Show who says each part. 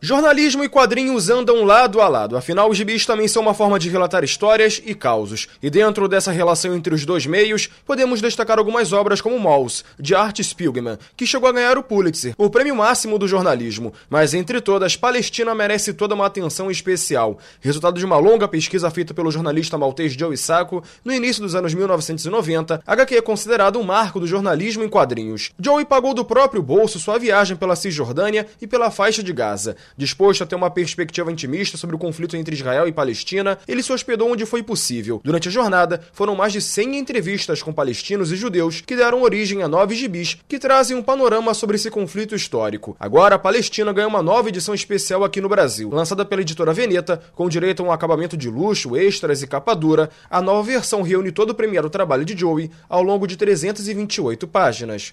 Speaker 1: Jornalismo e quadrinhos andam lado a lado, afinal os gibis também são uma forma de relatar histórias e causos. E dentro dessa relação entre os dois meios, podemos destacar algumas obras como Mouse, de Art Spiegelman, que chegou a ganhar o Pulitzer, o prêmio máximo do jornalismo. Mas entre todas, Palestina merece toda uma atenção especial, resultado de uma longa pesquisa feita pelo jornalista maltês Joe Sacco no início dos anos 1990, HQ é considerado um marco do jornalismo em quadrinhos. Joey pagou do próprio bolso sua viagem pela Cisjordânia e pela faixa de Gaza. Disposto a ter uma perspectiva intimista sobre o conflito entre Israel e Palestina, ele se hospedou onde foi possível. Durante a jornada, foram mais de 100 entrevistas com palestinos e judeus que deram origem a nove gibis que trazem um panorama sobre esse conflito histórico. Agora, a Palestina ganha uma nova edição especial aqui no Brasil. Lançada pela editora Veneta, com direito a um acabamento de luxo, extras e capa dura, a nova versão reúne todo o premiado trabalho de Joey ao longo de 328 páginas.